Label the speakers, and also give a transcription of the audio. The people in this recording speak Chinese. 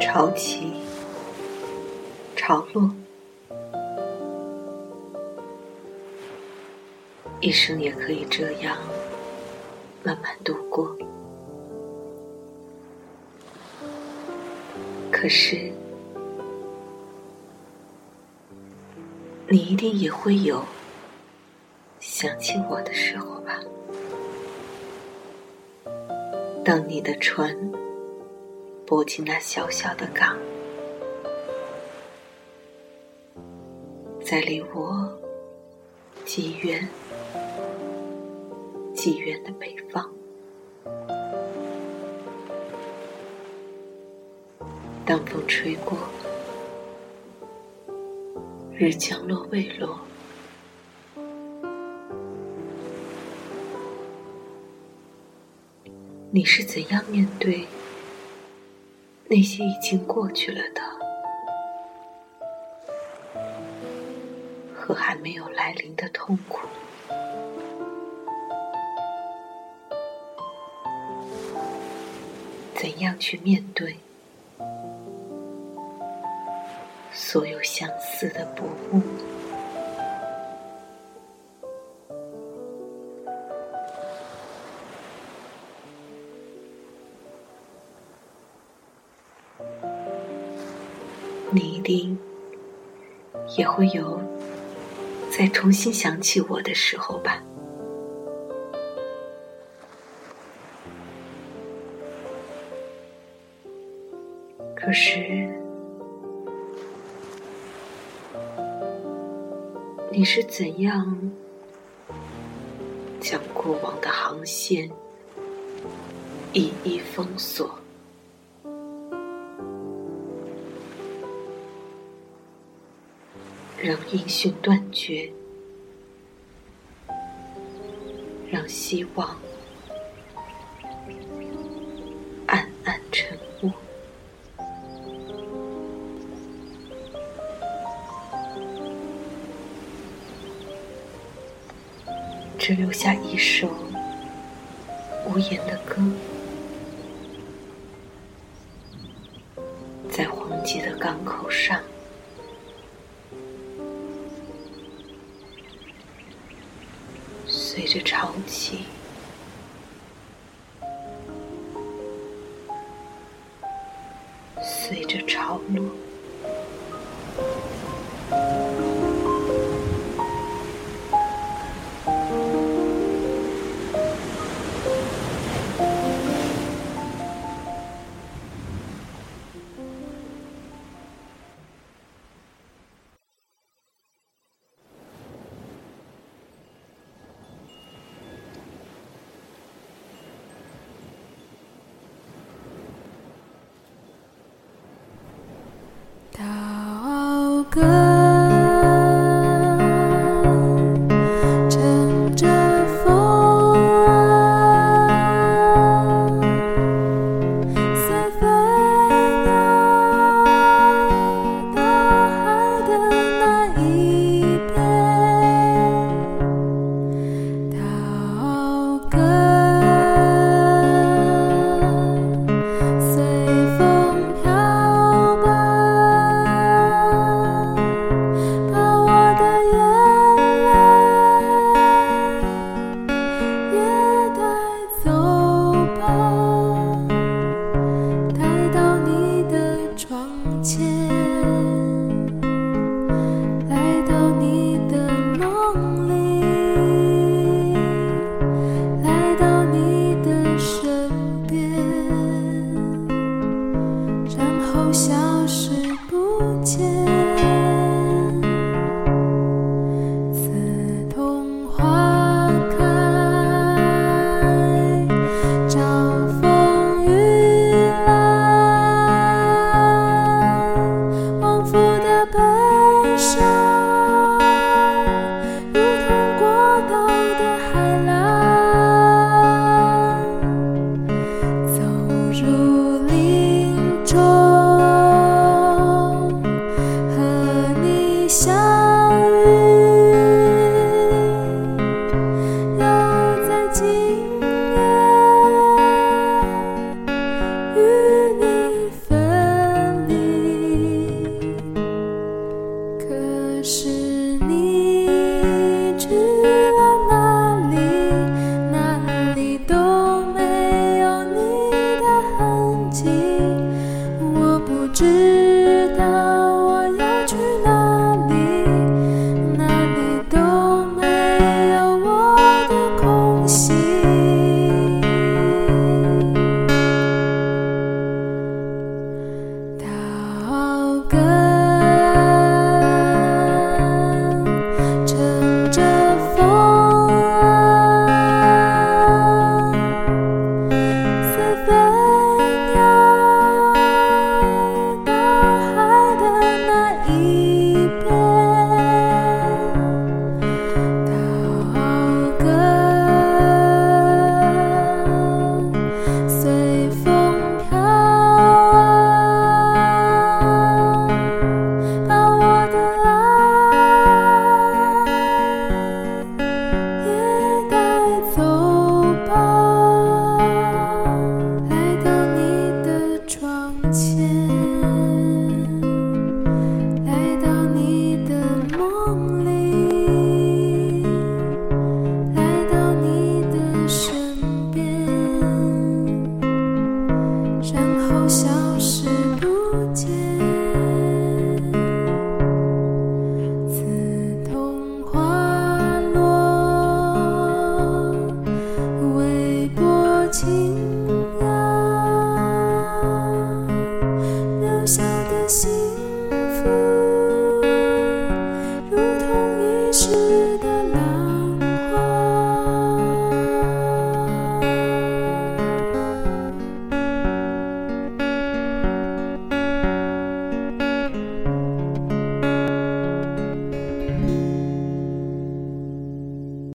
Speaker 1: 潮起潮落，一生也可以这样慢慢度过。可是，你一定也会有想起我的时候吧？当你的船泊进那小小的港，在离我几远、几远的北方，当风吹过，日降落未落。你是怎样面对那些已经过去了的和还没有来临的痛苦？怎样去面对所有相似的薄暮？你一定也会有再重新想起我的时候吧？可是，你是怎样将过往的航线一一封锁？让音讯断绝，让希望暗暗沉没，只留下一首无言的歌，在荒寂的港口上。随着潮起，随着潮落。
Speaker 2: 消失不见。是。